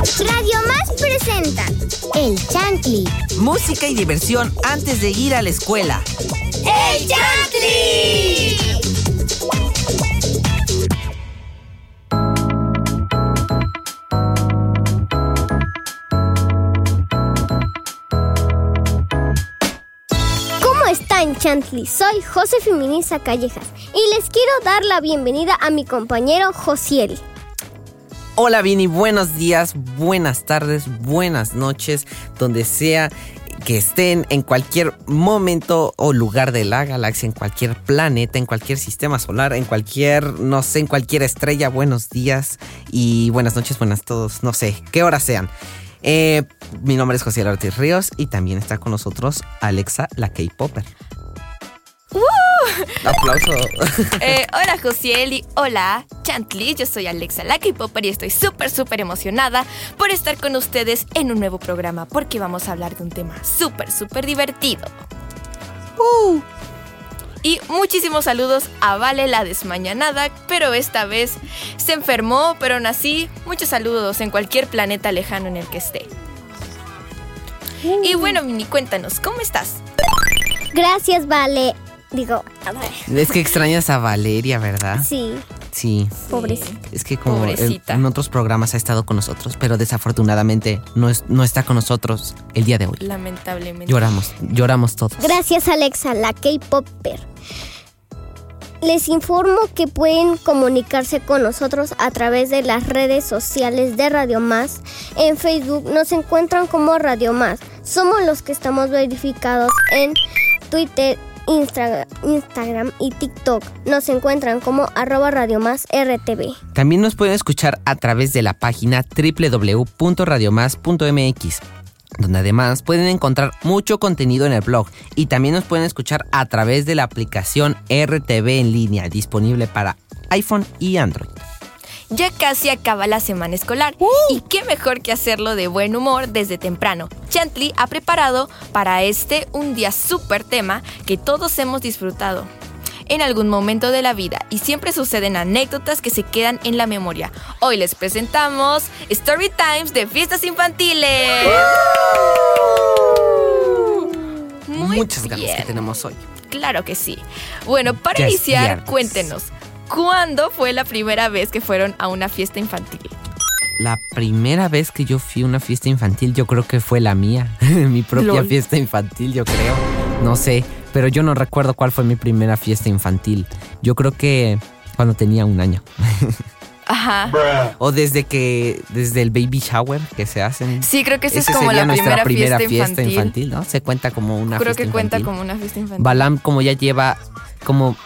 Radio Más presenta El Chantli. Música y diversión antes de ir a la escuela. ¡El Chantli! ¿Cómo están, Chantli? Soy José Feminista Callejas y les quiero dar la bienvenida a mi compañero Josiel. Hola Vini, buenos días, buenas tardes, buenas noches, donde sea que estén en cualquier momento o lugar de la galaxia, en cualquier planeta, en cualquier sistema solar, en cualquier, no sé, en cualquier estrella, buenos días y buenas noches, buenas todos, no sé, qué horas sean. Eh, mi nombre es José Ortiz Ríos y también está con nosotros Alexa, la K-Popper. Aplauso. Eh, hola Josiel y hola Chantley, yo soy Alexa la K-Popper y estoy súper súper emocionada por estar con ustedes en un nuevo programa porque vamos a hablar de un tema súper súper divertido. Uh. Y muchísimos saludos a Vale la desmañanada, pero esta vez se enfermó, pero aún así, muchos saludos en cualquier planeta lejano en el que esté. Y bueno, Mini, cuéntanos, ¿cómo estás? Gracias, Vale. Digo, a ver. Es que extrañas a Valeria, ¿verdad? Sí, Sí. pobrecita. Es que como en, Pobrecita. en otros programas ha estado con nosotros, pero desafortunadamente no, es- no está con nosotros el día de hoy. Lamentablemente. Lloramos, lloramos todos. Gracias, Alexa, la K-Popper. Les informo que pueden comunicarse con nosotros a través de las redes sociales de Radio Más. En Facebook nos encuentran como Radio Más. Somos los que estamos verificados en Twitter, Instagram y TikTok. Nos encuentran como arroba Radio Más RTV. También nos pueden escuchar a través de la página www.radiomás.mx, donde además pueden encontrar mucho contenido en el blog y también nos pueden escuchar a través de la aplicación RTV en línea disponible para iPhone y Android. Ya casi acaba la semana escolar y qué mejor que hacerlo de buen humor desde temprano. Chantley ha preparado para este un día súper tema que todos hemos disfrutado en algún momento de la vida y siempre suceden anécdotas que se quedan en la memoria. Hoy les presentamos Story Times de fiestas infantiles. Muy Muchas ganas que bien. tenemos hoy. Claro que sí. Bueno, para iniciar, cuéntenos, ¿cuándo fue la primera vez que fueron a una fiesta infantil? La primera vez que yo fui a una fiesta infantil, yo creo que fue la mía. mi propia Lol. fiesta infantil, yo creo. No sé, pero yo no recuerdo cuál fue mi primera fiesta infantil. Yo creo que cuando tenía un año. Ajá. O desde que, desde el baby shower que se hacen. Sí, creo que esa es como sería la nuestra primera, primera fiesta, infantil. ¿no? Se cuenta como una Creo fiesta que cuenta infantil. como una fiesta infantil. Balam como ya lleva como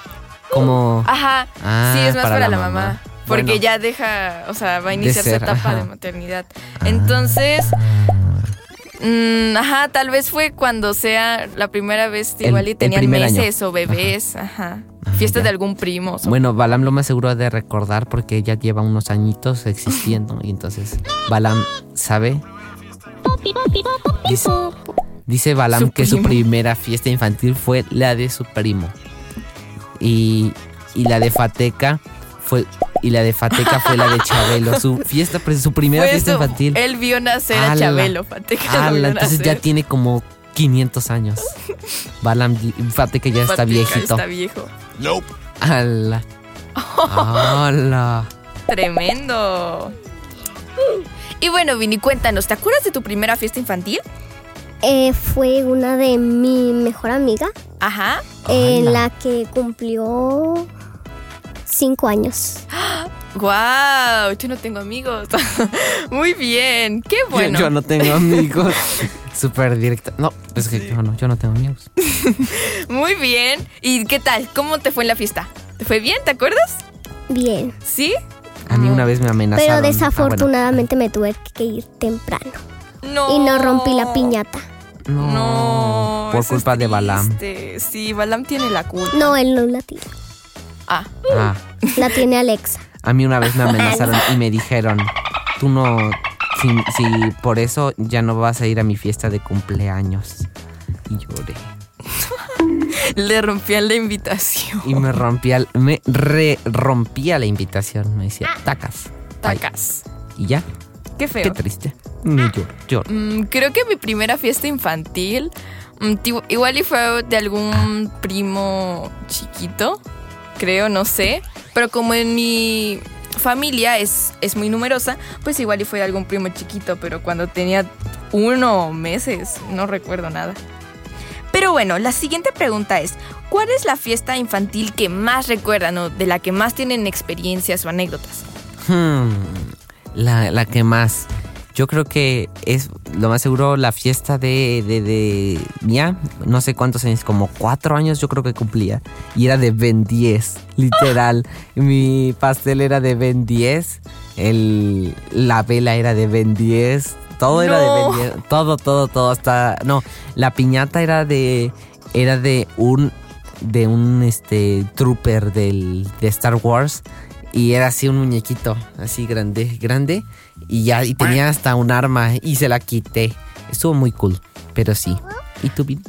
como Ajá. Ah, sí, es más para para, la la mamá. mamá. Porque Bueno. ya deja, o sea, va a iniciar su ser, etapa ajá. de maternidad. Entonces, mm, ajá, tal vez fue cuando sea la primera vez El- igual y el tenían primer año. meses o bebés, ajá. Ah, Fiesta ya. de algún primo. Bueno, Balam lo más seguro ha de recordar porque ella lleva unos añitos existiendo y entonces Balam sabe. Dice, dice Balam Su que su primera fiesta infantil fue la de su primo. Y, y la de Fateca fue y la de Fateca fue la de Chabelo, su fiesta, pues, su primera fiesta infantil. Él vio nacer a Ala. Chabelo, Fateca lo Ala, vio entonces ya tiene como 500 años. Balam, Fateca ya está Fateca viejito. Está viejo. Ala. Ala. Tremendo. Y bueno, Vini, cuéntanos, ¿te acuerdas de tu primera fiesta infantil? Eh, fue una de mi mejor amiga Ajá. en la que cumplió cinco años. ¡Guau! Yo no tengo amigos. Muy bien. Qué bueno. Yo, no tengo amigos. Súper directa. No, es que yo no, yo no tengo amigos. Muy bien. ¿Y qué tal? ¿Cómo te fue en la fiesta? ¿Te fue bien? ¿Te acuerdas? Bien. ¿Sí? A mí una vez me amenazaron. Pero Ah, bueno. desafortunadamente me tuve que ir temprano. No. Y no rompí la piñata. No. No. Por es culpa de Balam. Sí, Balam tiene la culpa. No, él no la tiene. Ah. Ah, La tiene Alexa. a mí una vez me amenazaron y me dijeron, tú no, si, si por eso ya no vas a ir a mi fiesta de cumpleaños. Y lloré. Le rompían la invitación. Y me rompía, me re rompía la invitación. Me decía, tacas. bye". Tacas. Y ya. Qué feo. Qué triste. Me lloro, lloro. Mm, creo que mi primera fiesta infantil, mm, igual y fue de algún primo chiquito, creo, no sé. Pero como en mi familia es, es muy numerosa, pues igual y fue de algún primo chiquito, pero cuando tenía uno meses, no recuerdo nada. Pero bueno, la siguiente pregunta es, ¿cuál es la fiesta infantil que más recuerdan o de la que más tienen experiencias o anécdotas? Hmm, la, la que más. Yo creo que es lo más seguro la fiesta de, de, de mía. No sé cuántos años, como cuatro años yo creo que cumplía. Y era de Ben 10, literal. Mi pastel era de Ben 10. El, la vela era de Ben 10. Todo era de. Ben 10. Todo, todo, todo. Hasta. No, la piñata era de. Era de un. De un este trooper del, de Star Wars. Y era así un muñequito, así grande, grande. Y ya, y tenía hasta un arma y se la quité. Estuvo muy cool, pero sí. ¿Y tú, Vin?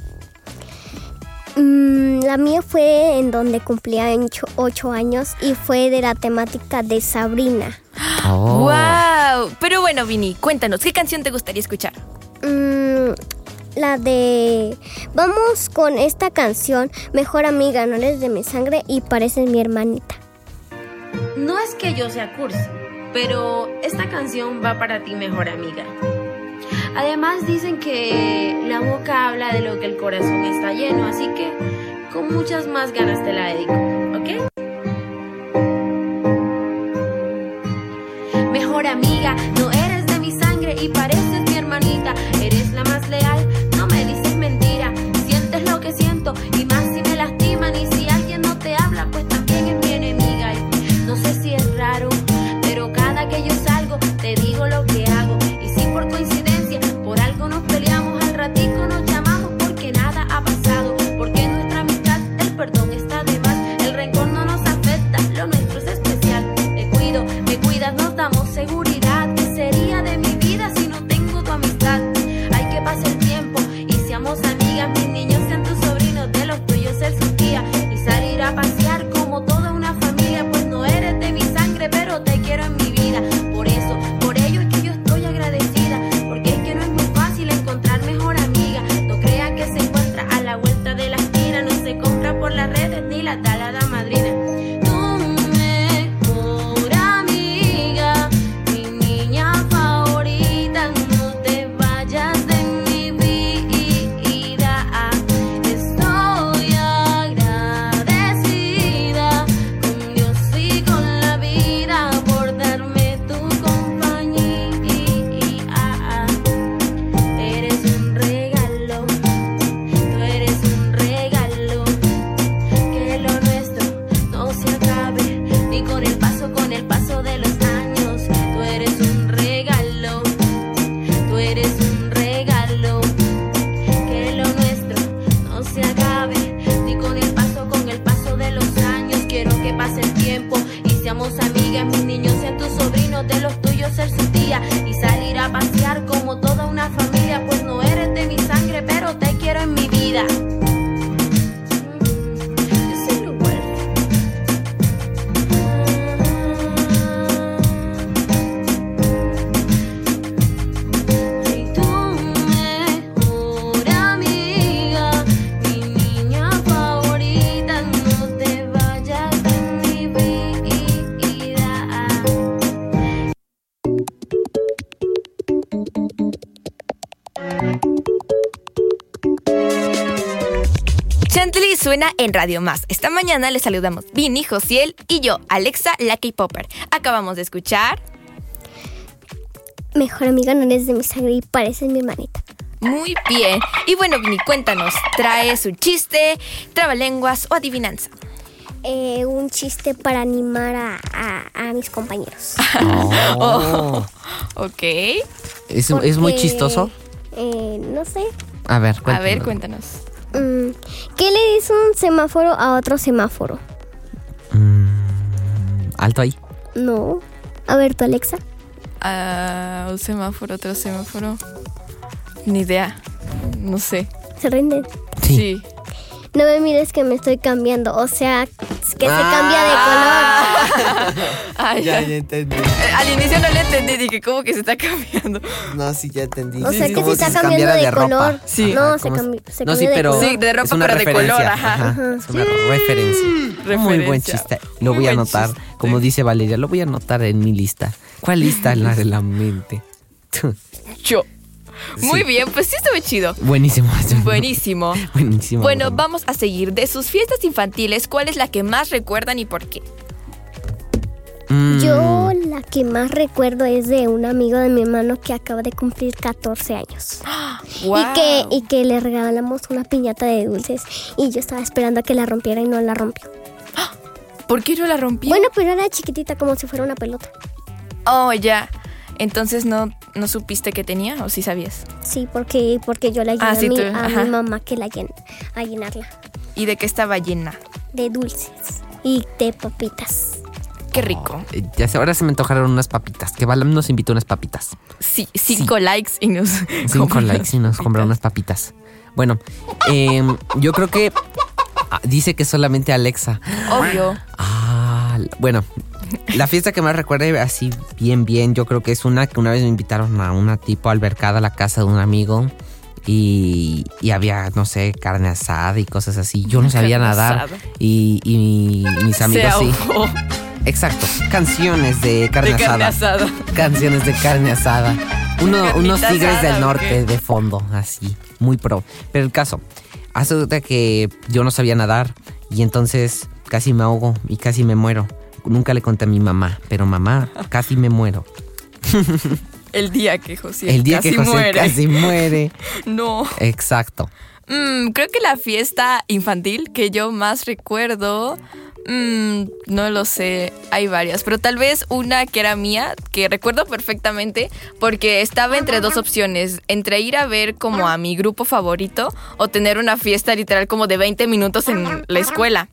Mm, la mía fue en donde cumplía en ocho, ocho años y fue de la temática de Sabrina. Oh. ¡Wow! Pero bueno, Vini, cuéntanos, ¿qué canción te gustaría escuchar? Mm, la de... Vamos con esta canción, Mejor Amiga, no eres de mi sangre y pareces mi hermanita. No es que yo sea cursi, pero esta canción va para ti, mejor amiga. Además dicen que la boca habla de lo que el corazón está lleno, así que con muchas más ganas te la dedico, suena en Radio Más. Esta mañana les saludamos Vini, Josiel y yo, Alexa, la K-Popper. Acabamos de escuchar Mejor amiga, no eres de mi sangre y pareces mi hermanita. muy bien. Y bueno, Vini, cuéntanos, ¿traes un chiste, trabalenguas o adivinanza? Eh, un chiste para animar a, a- a mis compañeros. Oh. Ok. ¿Es, es muy chistoso? eh, no sé. A ver, A ver, cuéntanos. Mm, ¿Qué le dice un semáforo a otro semáforo? Mm, alto ahí. No. A ver, tú, Alexa. Ah, un semáforo, otro semáforo. Ni idea. No sé. Se rinden. Sí. Sí. No me mires que me estoy cambiando. O sea, que se cambia de color. Ay, Ya, ya entendí. Eh, Al inicio no le entendí, dije, ¿cómo que se está cambiando? No, sí, ya entendí. O sea Es que se está si cambiando de color. Sí. No, Ajá, se, como cambi- se No, cambia sí, de pero color. Sí, de ropa, es una pero de referencia, color, ajá. Es una referencia. Muy buen chiste. Lo Muy voy a anotar. chiste. Como dice Valeria, lo voy a anotar en mi lista. ¿Cuál lista? La de la mente. Yo. Muy Sí. bien, pues sí estuvo chido. Buenísimo. Buenísimo. Buenísimo. Bueno, vamos a seguir. De sus fiestas infantiles, ¿cuál es la que más recuerdan y por qué? Mm, Yo la que más recuerdo es de un amigo de mi hermano que acaba de cumplir 14 años. Wow. Y, que, y que le regalamos una piñata de dulces. Y yo estaba esperando a que la rompiera y no la rompió. ¿Por qué no la rompió? Bueno, pero era chiquitita como si fuera una pelota. Oh, ya. Entonces no, no supiste que tenía o sí sabías. Sí, porque, porque yo le ayudé Ah, a, sí, mi, a mi mamá que la llen- a llenarla ¿Y de qué estaba llena? de dulces y de papitas. Qué rico. eh, Ya sé, ahora se me antojaron unas papitas. Que Balam nos invitó unas papitas. Sí, cinco likes y nos. Cinco compró likes y nos compraron unas papitas. Bueno, em, yo creo que ah, dice que solamente Alexa. Obvio. Ah, bueno, la fiesta que más recuerdo así bien, bien, yo creo que es una que una vez me invitaron a una tipo albercada a la casa de un amigo y, y había, no sé, carne asada y cosas así. Yo no sabía Carne nadar asada. y, y mis Se amigos sí. Exacto, canciones de carne, de carne asada. Canciones de carne asada. Uno- unos tigres asada, del ¿o norte de fondo, así, muy pro. Pero el caso, hace que yo no sabía nadar y entonces casi me ahogo y casi me muero. Nunca le conté a mi mamá, pero mamá, casi me muero. El día que José el día casi que José muere. casi muere. No. Exacto. Mm, creo que la fiesta infantil que yo más recuerdo. mm, no lo sé, hay varias, pero tal vez una que era mía, que recuerdo perfectamente, porque estaba entre dos opciones, entre ir a ver como a mi grupo favorito o tener una fiesta literal como de 20 minutos en la escuela.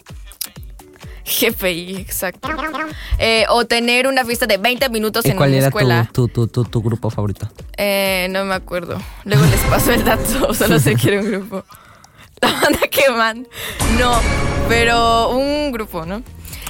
GPI, exacto. Eh, o tener una fiesta de 20 minutos ¿Y en cuál una era escuela. tu, tu, tu, grupo favorito? Eh, no me acuerdo. Luego les paso el dato, solo sé que era un grupo. La banda que man. No, pero un grupo, ¿no?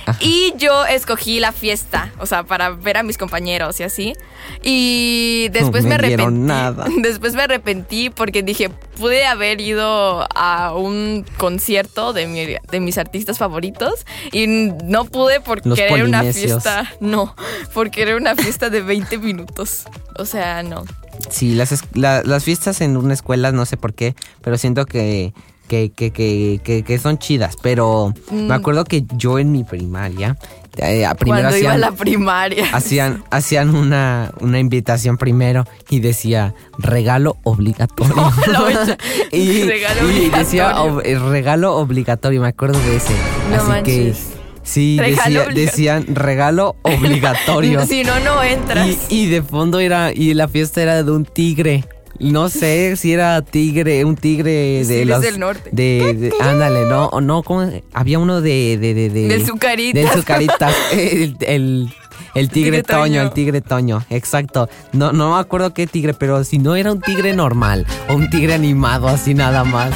Ajá. Y yo escogí la fiesta, o sea, para ver a mis compañeros y así. Y después No me, me arrepentí. nada. Después me arrepentí porque dije, pude haber ido a un concierto de, mi- de mis artistas favoritos y no pude por Los querer una fiesta. No, por querer una fiesta de 20 minutos. O sea, no. Sí, las, la- las fiestas en una escuela, no sé por qué, pero siento que, que, que, que, que- que son chidas. Pero Mm. me acuerdo que yo en mi primaria, eh, primero Cuando iba a la primaria. hacían, hacían una, una invitación primero y decía regalo obligatorio. No, y, Regalo y decía obligatorio. ob- eh, regalo obligatorio, me acuerdo de ese. No Así manches. que sí, decía- decían regalo obligatorio. si no, no entras. Y, y de fondo era, y la fiesta era de un tigre. No sé si era tigre, un tigre de los. del norte. De, de- ándale, no, no, ¿cómo? Había uno de. de, de, de- Del Zucaritas. Del Zucaritas. El, el, el tigre tigre toño, Toño. el tigre toño, exacto. No, no me acuerdo qué tigre, pero si no era un tigre normal o un tigre animado, así nada más.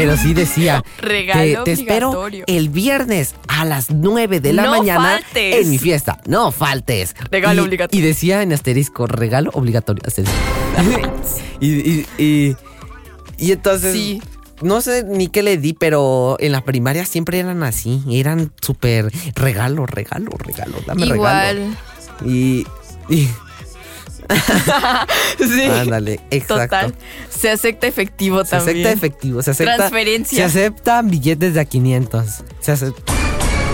Pero sí decía, Regalo te, te espero obligatorio. el viernes a las 9 de la No mañana faltes. en mi fiesta. No faltes. Regalo Y- obligatorio. Y decía en asterisco, regalo obligatorio. asterisco. y, y, y, y entonces, Sí. no sé ni qué le di, pero en la primaria siempre eran así. Eran súper regalo, regalo, regalo, dame regalo. Igual. Y, y sí. ándale, exacto. Total. Se acepta efectivo Se también. acepta efectivo, se acepta. Transferencia. Se aceptan billetes de a 500. Se acepta.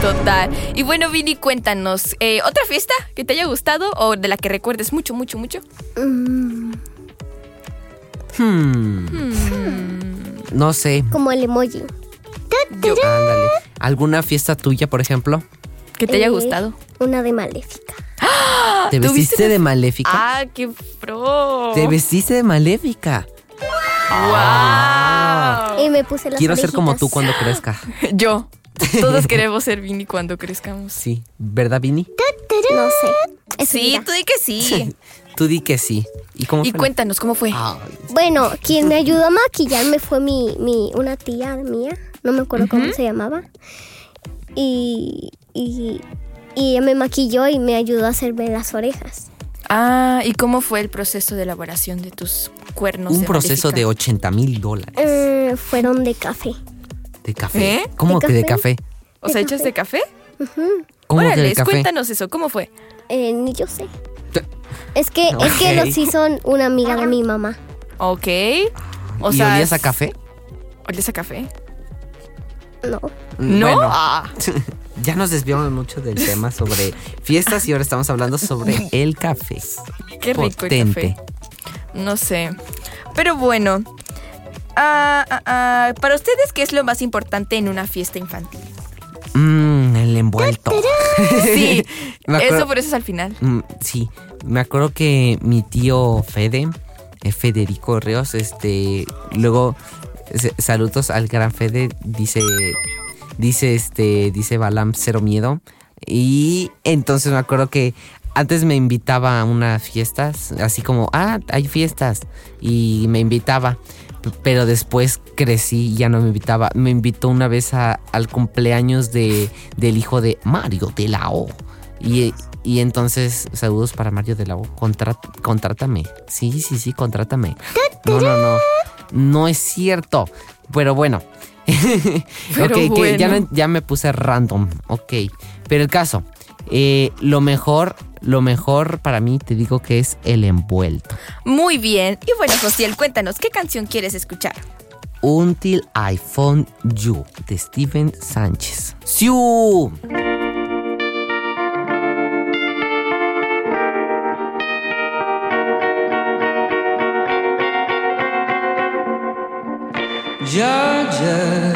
Total. Y bueno, Vini, cuéntanos. eh, ¿Otra fiesta que te haya gustado o de la que recuerdes mucho, mucho, mucho? Mm, Hmm. No sé. como el emoji. Yo. Ándale. ¿Alguna fiesta tuya, por ejemplo? Que te haya Eh, gustado. Una de Maléfica. ¿Te ¿tuviste vestiste de maléfica? Ah, qué pro. Te vestiste de maléfica. Wow. Y me puse las Quiero ser como tú cuando crezca. Yo. Todos queremos ser Vini cuando crezcamos. Sí. ¿Verdad, Vini? No sé. Es Sí, tú di que sí. Tú di que sí. ¿Y cómo Y fue? cuéntanos cómo fue. Bueno, quien me ayudó a maquillarme fue mi, mi una tía mía. No me acuerdo cómo se llamaba. y, y, y ella me maquilló y me ayudó a hacerme las orejas. Ah, ¿y cómo fue el proceso de elaboración de tus cuernos? Un de proceso de Maléfica? 80 mil dólares Eh, fueron de café. de café. ¿Eh? ¿Cómo ¿De que de café? café? O sea, ¿hechos de café? ¿Cómo que de Órale, café? cuéntanos eso, ¿cómo fue? Eh, ni yo sé. Es que, es que los hizo una amiga de mi mamá. Ok. O ¿Y sea, olías a café? ¿Olías a café? No. ¿No? Bueno, Ah. ya nos desviamos mucho del tema sobre fiestas y ahora estamos hablando sobre el café. Qué rico Potente. el café. No sé. Pero bueno. Ah, ah, ah, para ustedes, ¿qué es lo más importante en una fiesta infantil? Mmm, el envuelto. Sí, acuerdo- eso por eso es al final. Mm, sí, me acuerdo que mi tío Fede, eh, Federico Ríos, este, luego se- saludos al gran Fede, dice, dice este, dice Balam cero miedo y entonces me acuerdo que antes me invitaba a unas fiestas, así como, ah, hay fiestas y me invitaba. Pero después crecí y ya no me invitaba. Me invitó una vez a- al cumpleaños de, del hijo de Mario de la O. Y, y entonces, saludos para Mario de la O. Contrát- contrátame. Sí, sí, sí, contrátame. No, no, no. No es cierto. Pero bueno. Ok, que ya me puse random. Ok. Pero el caso. eh, lo mejor, lo mejor para mí te digo que es el envuelto. Muy bien. Y bueno, Josiel, cuéntanos, ¿qué canción quieres escuchar? Until I Found You de Steven Sánchez. ¡Siu! Georgia.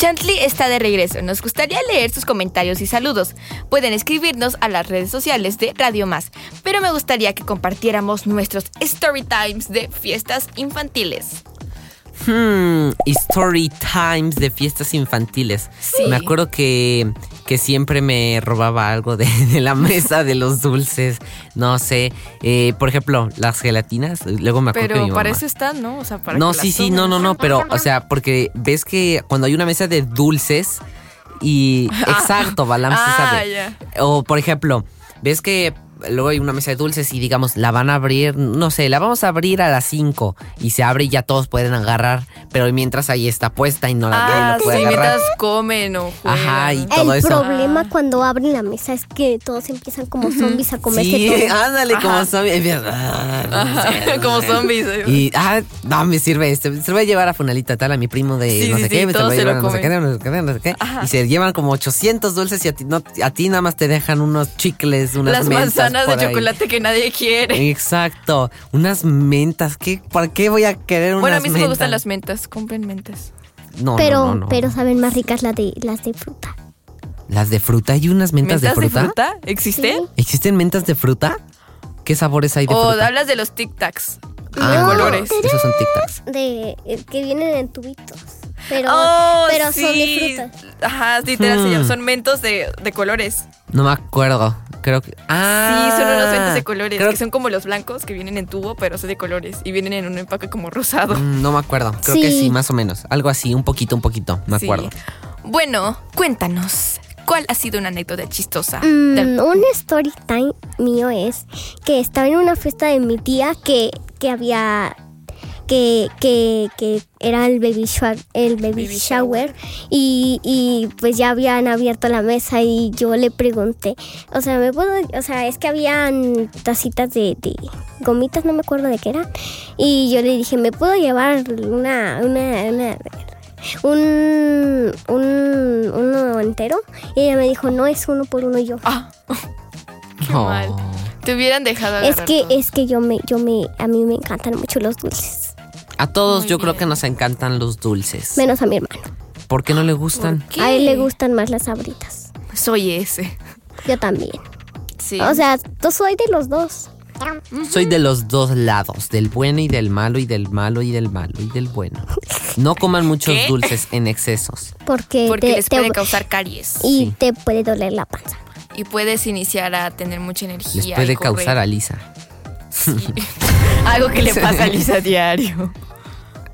Chantley está de regreso. Nos gustaría leer sus comentarios y saludos. Pueden escribirnos a las redes sociales de Radio Más, pero me gustaría que compartiéramos nuestros story times de fiestas infantiles. Hmm, story times de fiestas infantiles. Sí. Me acuerdo que, que siempre me robaba algo de, de la mesa de los dulces. No sé. eh, por ejemplo, las gelatinas. Luego me acuerdo que Pero mi para eso están, ¿no? O sea, para No, que sí, sí, no, no, no, pero, o sea, porque ves que cuando hay una mesa de dulces y. Exacto, Balam Ah, sabe. O, por ejemplo, ves que luego hay una mesa de dulces y digamos, la van a abrir, no sé, la vamos a abrir a las 5 y se abre y ya todos pueden agarrar, pero mientras ahí está puesta y no la, Ah, la sí, agarrar. mientras comen o juegan. Ajá, y El todo eso. problema cuando abren la mesa es que todos empiezan como zombies a comerse Sí, todo. ándale, como Ajá. zombie. Empieza- Ajá, como zombies. Y, ah, no, me sirve este. Se lo voy a llevar a Funalita tal, a mi primo de Sí, no sí, sé sí, qué, me todos voy a se lo llevar a no sé qué, comen. no sé qué, no sé qué. Ajá. Y se llevan como 800 dulces y a ti, no, a ti nada más te dejan unos chicles, unas Las mentas manzanas de ahí. chocolate que nadie quiere. Exacto, unas mentas. ¿Qué, ¿Para qué voy a querer unas Bueno, a mí sí me mentas? gustan las mentas. Compren mentas. No, pero, no, no, no. pero saben más ricas las de las de fruta. ¿Las de fruta? ¿Hay unas mentas, de, fruta? ¿Existen? ¿Existen mentas de fruta? ¿Qué sabores hay de O fruta? hablas de los tic tacs. Ah, de no, colores. Esos son tic-tacs. De eh, que vienen en tubitos. Pero, Oh, pero son de sí. fruta. Ajá, literal, Hmm. son mentos de, de colores. No me acuerdo. Creo que. Ah, sí, son unos mentos de colores. creo Que son como los blancos que vienen en tubo, pero son de colores. Y vienen en un empaque como rosado. Mm, No me acuerdo. Creo que Sí. sí, más o menos. Algo así, un poquito, un poquito. Me Sí. acuerdo. Bueno, cuéntanos. ¿Cuál ha sido una anécdota chistosa? Mm, del- un story time mío es que estaba en una fiesta de mi tía que, que había que, que, que era el baby shower, el baby, Baby shower, Y, y pues ya habían abierto la mesa y yo le pregunté, o sea, me puedo, o sea, es que habían tacitas de, de gomitas, no me acuerdo de qué eran, y yo le dije, ¿me puedo llevar una, una, una un, un uno entero? Y ella me dijo, no es uno por uno y yo. Ah, qué Oh. mal. Te hubieran dejado Es que todo. es que yo me yo me a mí me encantan mucho los dulces, A todos Muy yo creo que nos encantan los dulces. menos a mi hermano. ¿Por qué no le gustan? A él le gustan más las sabritas. Soy ese. Yo también. Sí. O sea, yo soy de los dos. Soy de los dos lados, del bueno y del malo y del malo y del malo y del bueno. No coman muchos ¿Qué? dulces en excesos. Porque, porque te- les te- puede causar caries. y Sí. te puede doler la panza. Y puedes iniciar a tener mucha energía. Les puede causar a Lisa. Sí. Algo que le pasa a Lisa a diario.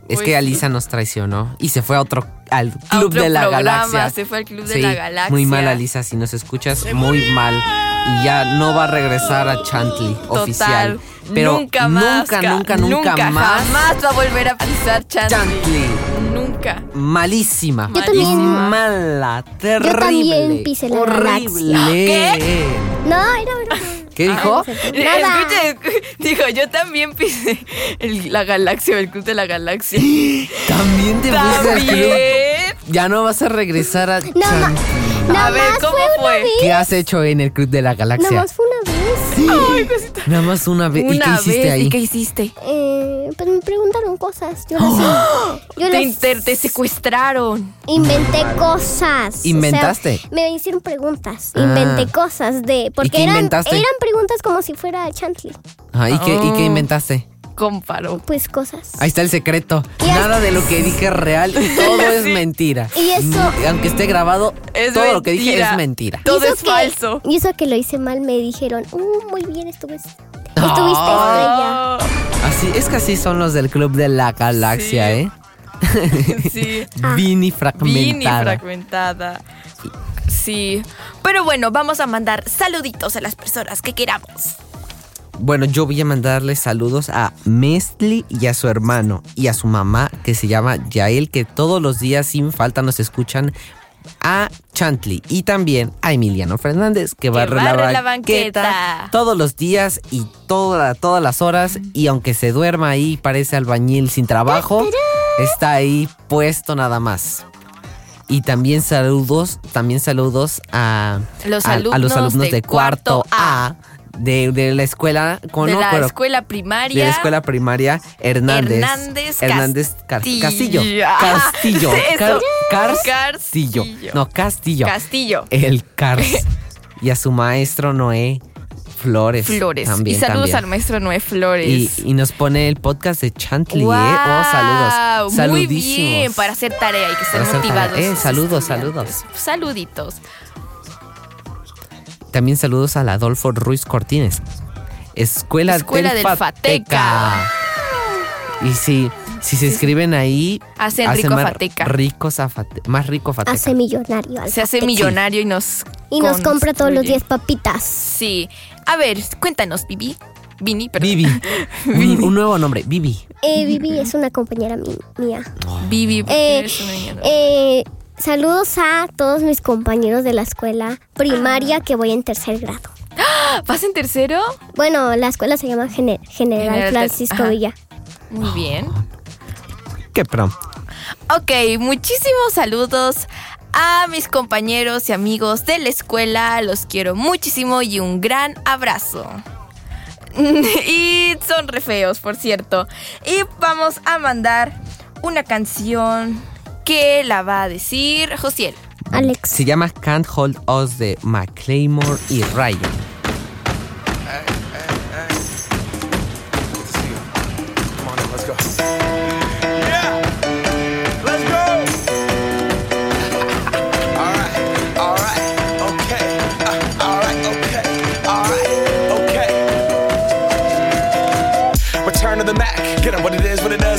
Es que sí. Alisa nos traicionó y se fue a otro al A club otro de la programa, galaxia. Se fue al club de la galaxia. Muy mal, Alisa, si nos escuchas, muy mal. Y ya no va a regresar a Chantley Total. oficial. Pero nunca más. Nunca, ca- nunca, nunca, más. Jamás va a volver a pisar Chantley. Chantley. Nunca. Malísima. Yo también. Mala, terrible. también pisé la horrible. ¿Qué? No, era verdad. ¿Qué dijo? Nada. Escuche, dijo, yo también pisé el- la galaxia, el club de la galaxia. También te fuiste al club. También. Ya no vas a regresar a No. Nada A ver, más ¿cómo fue una fue? vez. ¿Qué has hecho en el club de la Nada galaxia? más fue una vez. Nada más una vez. ¿Y qué Una hiciste vez, ahí? ¿y qué hiciste? Eh, pues me preguntaron cosas. Yo las, yo Te, las inter- te secuestraron. inventé cosas. O sea, ¿Inventaste? me hicieron preguntas. Ah. Inventé cosas de. Porque qué eran, inventaste? eran preguntas como si fuera Chantley. Ah, ¿y, qué, ¿Y qué Oh. inventaste? Comparo. Pues cosas. Ahí está el secreto. Y Nada de lo que dije es real y todo es Sí. mentira. Y eso- Mm, Aunque esté grabado, Es todo lo que dije mentira. es mentira. Todo Y es que- falso. Y eso que lo hice mal me dijeron, uh, muy bien, estuve, estuviste Ah. estrella. Así, es que así son los del club de la galaxia, Sí. ¿eh? Sí. Vini Vini fragmentada. fragmentada. Sí. Pero bueno, vamos a mandar saluditos a las personas que queramos. Bueno, yo voy a mandarle saludos a Mestli y a su hermano y a su mamá que se llama Yael, que todos los días sin falta nos escuchan. A Chantley y también a Emiliano Fernández que barre, barre la, la banqueta banqueta. todos los días y toda- todas las horas. Y aunque se duerma ahí, parece albañil sin trabajo, está ahí puesto nada más. Y también saludos, también saludos a, Los a- a los alumnos de de cuarto cuarto A. A de, de la escuela con de no, la pero- escuela primaria. de la escuela primaria Hernández Hernández Hernández Castillo. Castillo Castillo eso. Car- Cars. Castillo. No, Castillo. Castillo. El Cars. y a su maestro Noé Flores. Flores. También, y saludos también. al maestro Noé Flores. Y, y nos pone el podcast de Chantley, Wow, ¿eh? Oh, saludos. Muy Saludísimos. bien, para hacer tarea y que estén motivados. Eh, saludos, saludos. Saluditos. También saludos al Adolfo Ruiz Cortines. Escuela, Escuela del, del Fateca. Fateca. Y si, si se escriben ahí, Hacen rico más Fateca. ricos a Fate- más rico Fateca. Hace millonario. al Se hace Fateca. millonario y nos. Y nos compra todos los días papitas. Sí. A ver, cuéntanos, Bibi. Vini, perdón. Vivi. un, un nuevo nombre, Vivi. Eh, Vivi es una compañera mía. Vivi, Eh, eres una niña, eh, saludos a todos mis compañeros de la escuela primaria que voy en tercer grado. ¿Vas en tercero? Bueno, la escuela se llama Gene- General General- Francisco ajá. Villa. Muy bien. Qué pro. Ok, muchísimos saludos a mis compañeros y amigos de la escuela. Los quiero muchísimo y un gran abrazo. y son re feos, por cierto. Y vamos a mandar una canción que la va a decir Josiel. Alex. Se llama Can't Hold Us de McClaymore y Ryan. Return to the Mac. Get up what it is, what it does,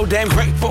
So damn grateful.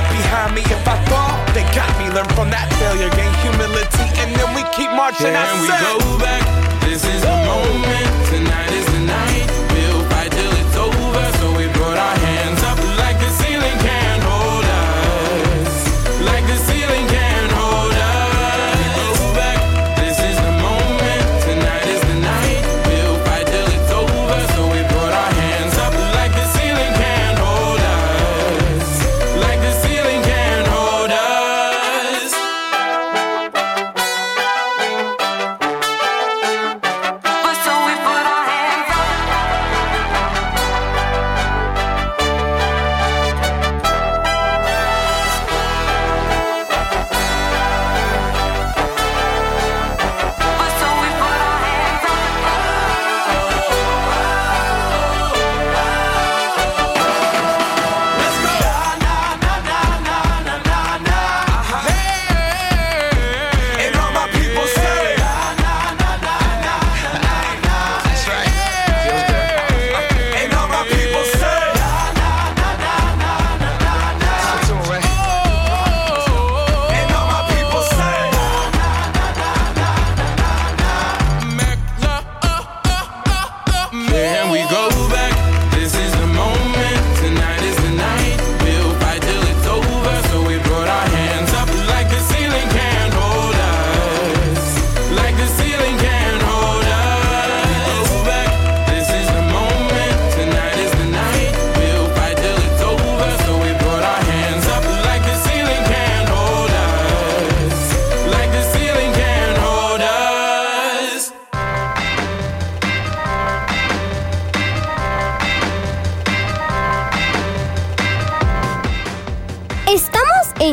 behind me. If I fall, they got me. Learn from that failure, gain humility, and then we keep marching. I Can we go back? This is the moment. Tonight is the night. We'll fight till it's over. So we put our hands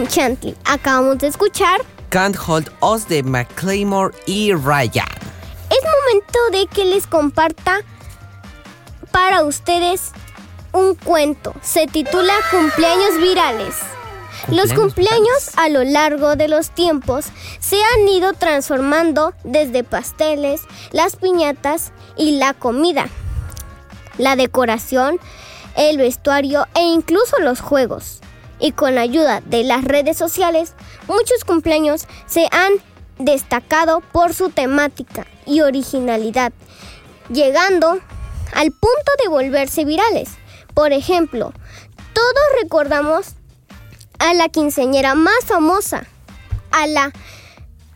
Chantley. Acabamos de escuchar. Can't Hold Us de McClaymore y Ryan. Es momento de que les comparta para ustedes un cuento. Se titula Cumpleaños Virales. Los Cumpleaños cumpleaños a lo largo de los tiempos se han ido transformando desde pasteles, las piñatas y la comida, la decoración, el vestuario e incluso los juegos. Y con la ayuda de las redes sociales, muchos cumpleaños se han destacado por su temática y originalidad, llegando al punto de volverse virales. Por ejemplo, todos recordamos a la quinceañera más famosa, a la,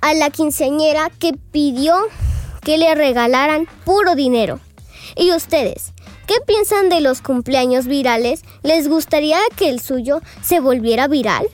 a la quinceañera que pidió que le regalaran puro dinero. ¿Y ustedes? ¿Qué piensan de los cumpleaños virales? ¿Les gustaría que el suyo se volviera viral?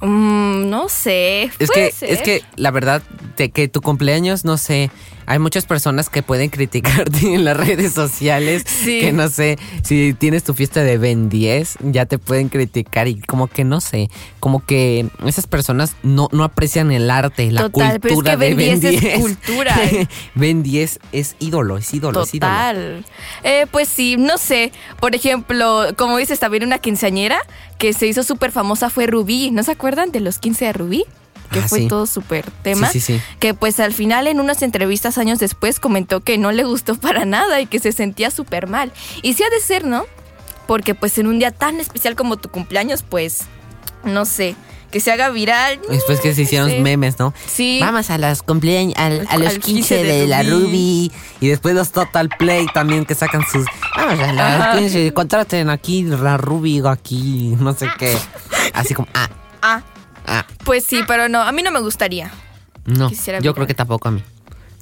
Mm, no sé. Es puede que, ser. es que la verdad, de que tu cumpleaños, no sé, hay muchas personas que pueden criticarte en las redes sociales. Sí. Que no sé, si tienes tu fiesta de Ben 10, ya te pueden criticar y como que no sé, como que esas personas no, no aprecian el arte, la Total, pero es cultura que de Ben Ben 10 es 10. cultura. ben 10 es ídolo, es ídolo, es ídolo. Total. Eh, pues sí, no sé. Por ejemplo, como dices, también una quinceañera que se hizo súper famosa fue Rubí. ¿No se acuerdan de los 15 de Rubí? Que Ah, fue sí. todo súper tema. Sí, sí, sí. Que pues al final en unas entrevistas años después comentó que no le gustó para nada y que se sentía súper mal. Y sí ha de ser, ¿no? Porque pues en un día tan especial como tu cumpleaños, pues, no sé, que se haga viral. Después que se hicieron Sí. memes, ¿no? Sí. Vamos a los cumpleaños, al- a los Al 15 15 de, de la Ruby. Y después los Total Play también que sacan sus. Vamos a los Ajá. 15, contraten aquí la Ruby o aquí, no sé qué. Así como, ah, Ah, ah. pues sí, pero no, a mí no me gustaría. No, Quisiera yo creo que tampoco a mí.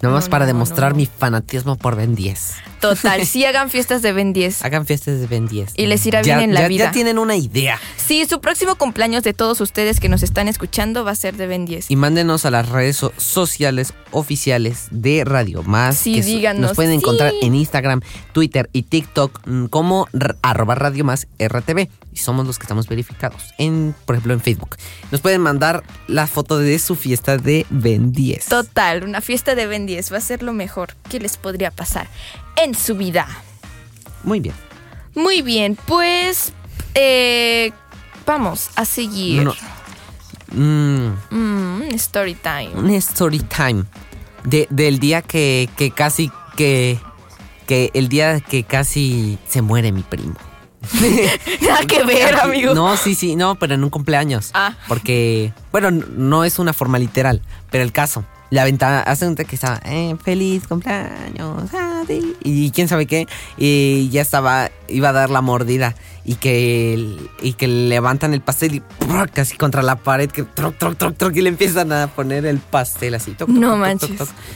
Nomás No, para no, demostrar no. mi fanatismo por Ben 10. Total, sí hagan fiestas de Ben 10. Hagan fiestas de Ben 10. Y les irá Ya- bien en la ya- vida. Ya tienen una idea. Sí, su próximo cumpleaños de todos ustedes que nos están escuchando va a ser de Ben 10. Y mándenos a las redes so- sociales oficiales de Radio Más. Sí, que díganos, Nos pueden sí. encontrar en Instagram, Twitter y TikTok mm, como arroba Radio Más RTV. Y somos los que estamos verificados. En, por ejemplo, en Facebook. Nos pueden mandar la foto de su fiesta de Ben 10. Total, una fiesta de Ben 10 va a ser lo mejor que les podría pasar en su vida. Muy bien. Muy bien, pues eh, vamos a seguir. No, Mm, Mm, story time. un story time. De, del día que, que casi que. Que el día que casi se muere mi primo. Nada que ver, amigo. No, sí, sí, no, pero en un cumpleaños. Ah. Porque, bueno, no es una forma literal, pero el caso. La ventana, hace un día que estaba, eh, feliz cumpleaños, a ti", y quién sabe qué, y ya estaba, iba a dar la mordida, y que, y que levantan el pastel y ¡prr! casi contra la pared, que troc, troc, troc, troc, y le empiezan a poner el pastel así. toc, toc, No toc, manches,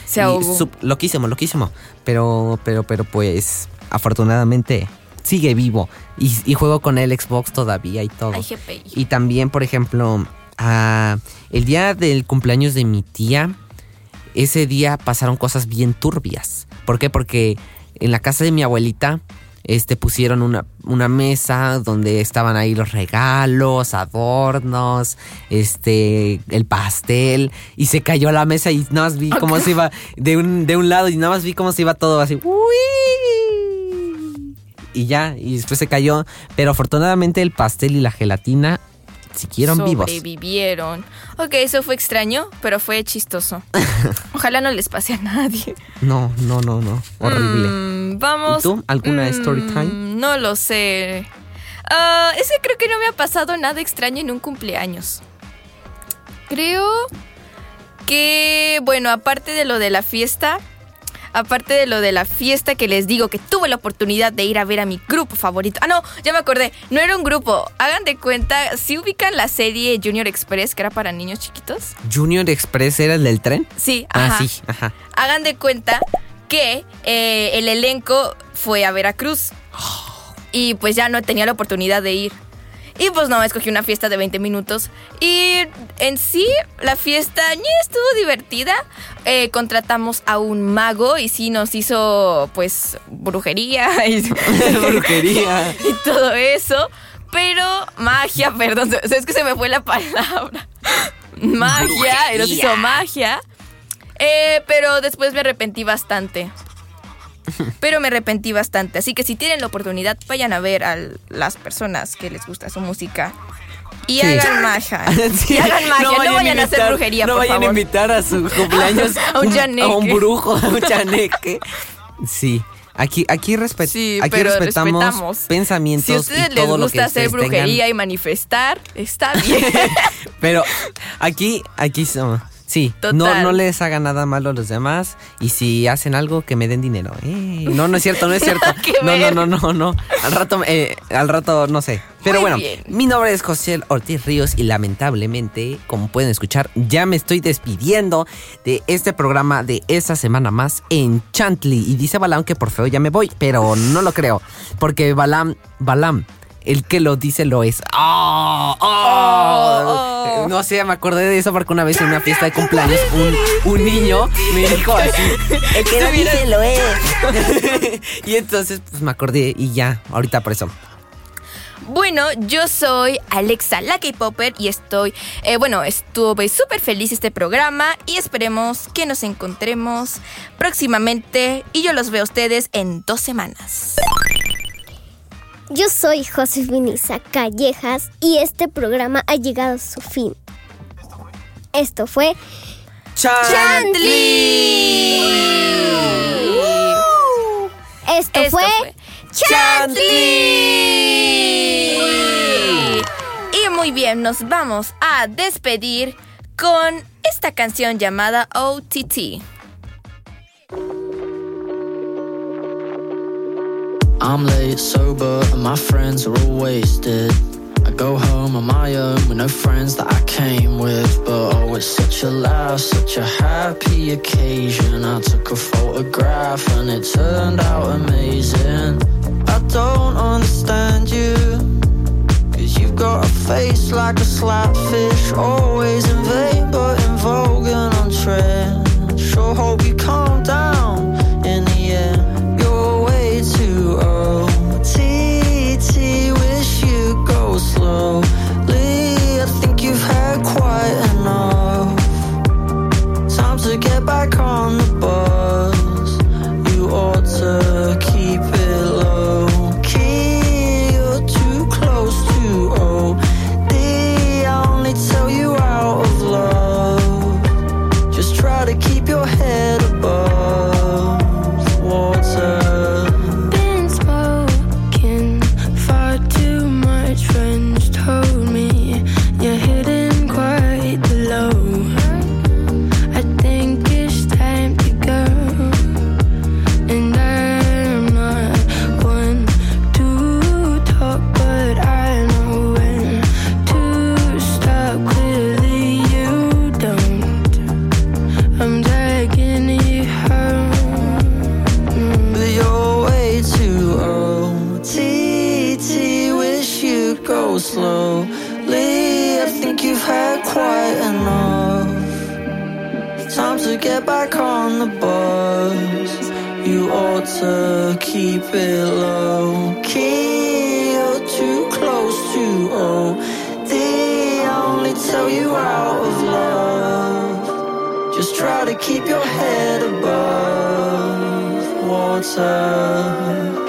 se ahogó. loquísimo, loquísimo, pero, pero, pero pues, afortunadamente sigue vivo, y, y juego con el Xbox todavía y todo. Y también, por ejemplo, ah, el día del cumpleaños de mi tía, ese día pasaron cosas bien turbias. ¿Por qué? Porque en la casa de mi abuelita este, pusieron una, una mesa donde estaban ahí los regalos, adornos, este, el pastel, y se cayó la mesa y nada más vi cómo se iba de un, de un lado y nada más vi cómo se iba todo así. ¡Uy! Y ya, y después se cayó, pero afortunadamente el pastel y la gelatina siguieron vivos. Sobrevivieron. Ok, eso fue extraño, pero fue chistoso. Ojalá no les pase a nadie. No, no, no, no, horrible. Mm, vamos. ¿Y tú? ¿Alguna Mm, story time? No lo sé. Ah, es que creo que no me ha pasado nada extraño en un cumpleaños. Creo que, bueno, aparte de lo de la fiesta, aparte de lo de la fiesta que les digo que tuve la oportunidad de ir a ver a mi grupo favorito. Ah, no, ya me acordé, no era un grupo. Hagan de cuenta, si ubican la serie Junior Express, que era para niños chiquitos. Junior Express era el del tren. Sí, ajá. Ah, sí, ajá. Hagan de cuenta que eh, el elenco fue a Veracruz. Y pues ya no tenía la oportunidad de ir. Y pues no, escogí una fiesta de 20 minutos. Y en sí, la fiesta ñe, estuvo divertida. Eh, contratamos a un mago y sí nos hizo pues brujería y, Brujería. y todo eso. Pero magia, perdón, es que se me fue la palabra. Magia, él nos hizo magia. Eh, pero después me arrepentí bastante. Pero me arrepentí bastante. Así que si tienen la oportunidad, vayan a ver a las personas que les gusta su música. Y Sí. hagan magia. Sí, Y hagan magia. No, vayan a hacer invitar- brujería, No por vayan favor. a invitar a su cumpleaños A un a un chaneque. brujo, a un chaneque. Sí. Aquí, aquí, respet- Sí, aquí respetamos, respetamos. pensamientos Si a ustedes y les todo gusta hacer brujería tengan. y manifestar, está bien. Pero aquí, aquí somos. Sí, no, Total. no les hagan nada malo a los demás y si hacen algo que me den dinero. Eh, no, no es cierto, no es cierto. no, no, no, no, no. Al rato, eh, al rato, no sé. Pero Muy bueno, bien. mi nombre es José Ortiz Ríos y lamentablemente, como pueden escuchar, ya me estoy despidiendo de este programa de esta semana más en Chantley. Y dice Balam que por feo ya me voy, pero no lo creo. Porque Balam, Balam, el que lo dice lo es. ¡Oh! ¡Oh! Oh. No sé, me acordé de eso porque una vez en una fiesta de cumpleaños un, un niño me dijo así. El que lo dice lo es. y entonces pues me acordé y ya, ahorita por eso. Bueno, yo soy Alexa la K-Popper y estoy, eh, bueno, estuve súper feliz este programa y esperemos que nos encontremos próximamente y yo los veo a ustedes en dos semanas. Yo soy Josefina Callejas y este programa ha llegado a su fin. Esto fue Esto, Esto fue, fue Chantley. Y muy bien, nos vamos a despedir con esta canción llamada OTT. I'm late, sober, and my friends are all wasted. I go home on my own with no friends that I came with. But oh, it's such a laugh, such a happy occasion. I took a photograph and it turned out amazing. I don't understand you. Cause you've got a face like a slapfish, always in vain but in vogue and on trend. Sure hope you calm down slowly. I think you've had quite enough. Time to get back on the bus. You ought to keep it low key. You're too close to OD. I only tell you out of love. Just try to keep your head above water.